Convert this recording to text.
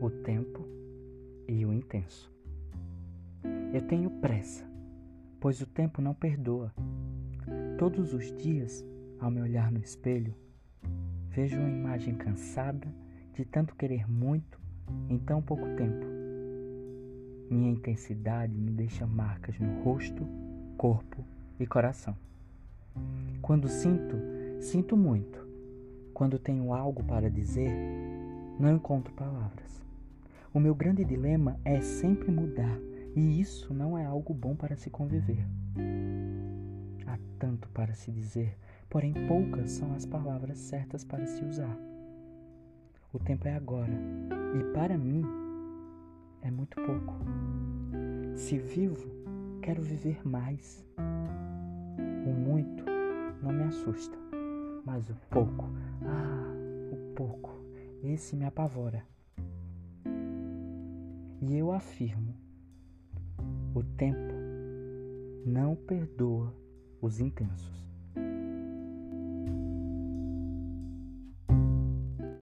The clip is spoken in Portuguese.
o tempo e o intenso. Eu tenho pressa, pois o tempo não perdoa. Todos os dias, ao me olhar no espelho, vejo uma imagem cansada de tanto querer muito em tão pouco tempo. Minha intensidade me deixa marcas no rosto, corpo e coração. Quando sinto, sinto muito. Quando tenho algo para dizer, não encontro palavras. O meu grande dilema é sempre mudar, e isso não é algo bom para se conviver. Há tanto para se dizer, porém poucas são as palavras certas para se usar. O tempo é agora, e para mim é muito pouco. Se vivo, quero viver mais. O muito não me assusta, mas o pouco, ah, o pouco, esse me apavora. E eu afirmo: o tempo não perdoa os intensos.